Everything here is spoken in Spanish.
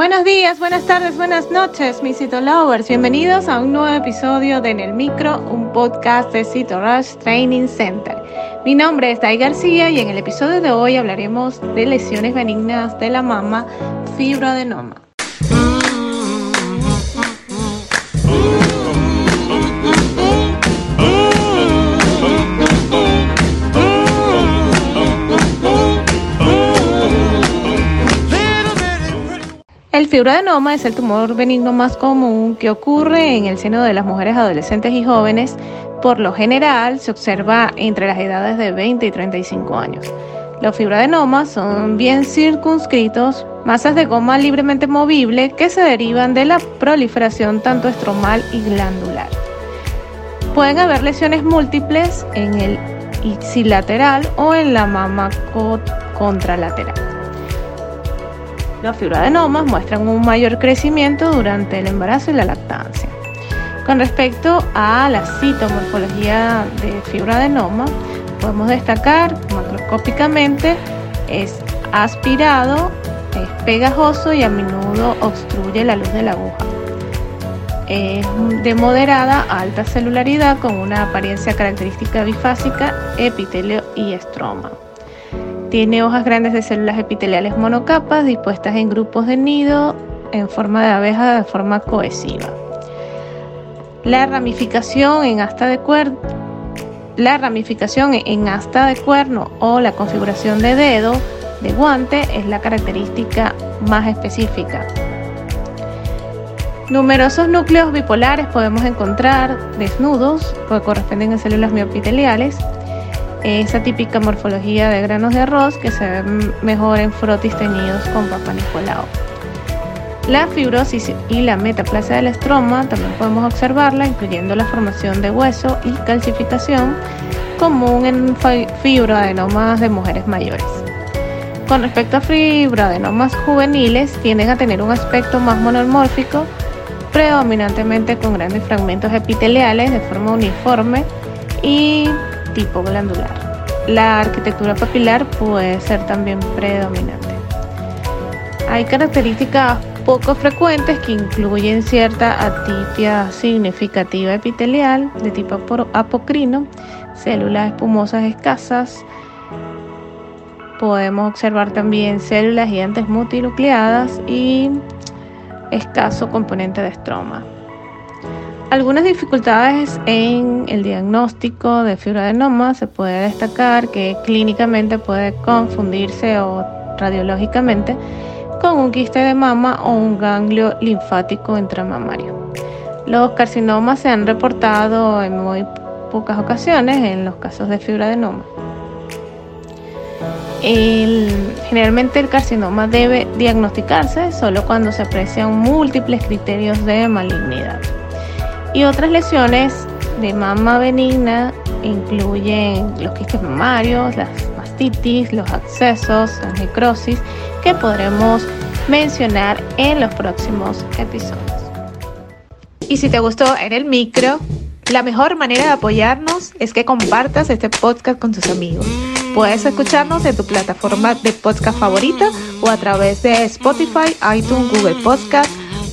Buenos días, buenas tardes, buenas noches, mis Cito Lovers. Bienvenidos a un nuevo episodio de En el Micro, un podcast de Cito Rush Training Center. Mi nombre es Dai García y en el episodio de hoy hablaremos de lesiones benignas de la mama, fibroadenoma. El fibroadenoma es el tumor benigno más común que ocurre en el seno de las mujeres adolescentes y jóvenes. Por lo general se observa entre las edades de 20 y 35 años. Los fibroadenomas son bien circunscritos, masas de goma libremente movible que se derivan de la proliferación tanto estromal y glandular. Pueden haber lesiones múltiples en el ipsilateral o en la mama contralateral. Los fibroadenomas muestran un mayor crecimiento durante el embarazo y la lactancia. Con respecto a la citomorfología de fibroadenoma, podemos destacar macroscópicamente es aspirado, es pegajoso y a menudo obstruye la luz de la aguja. Es de moderada a alta celularidad con una apariencia característica bifásica, epitelio y estroma. Tiene hojas grandes de células epiteliales monocapas dispuestas en grupos de nido en forma de abeja de forma cohesiva. La ramificación en asta de cuerno o la configuración de dedo de guante es la característica más específica. Numerosos núcleos bipolares podemos encontrar desnudos, que corresponden a células miopiteliales, esa típica morfología de granos de arroz que se ve mejor en frotis teñidos con papa Nicolau. La fibrosis y la metaplasia del estroma también podemos observarla, incluyendo la formación de hueso y calcificación común en fibroadenomas de mujeres mayores. Con respecto a fibroadenomas juveniles, tienden a tener un aspecto más monomórfico, predominantemente con grandes fragmentos epiteliales de forma uniforme y tipo glandular. La arquitectura papilar puede ser también predominante. Hay características poco frecuentes que incluyen cierta atipia significativa epitelial de tipo apocrino, células espumosas escasas. Podemos observar también células gigantes multinucleadas y escaso componente de estroma. Algunas dificultades en el diagnóstico de fibroadenoma se puede destacar que clínicamente puede confundirse o radiológicamente con un quiste de mama o un ganglio linfático intramamario. Los carcinomas se han reportado en muy pocas ocasiones en los casos de fibroadenoma. generalmente el carcinoma debe diagnosticarse solo cuando se aprecian múltiples criterios de malignidad. Y otras lesiones de mama benigna incluyen los quistes mamarios, las mastitis, los accesos, la necrosis, que podremos mencionar en los próximos episodios. Y si te gustó en el micro, la mejor manera de apoyarnos es que compartas este podcast con tus amigos. Puedes escucharnos en tu plataforma de podcast favorita o a través de Spotify, iTunes, Google Podcast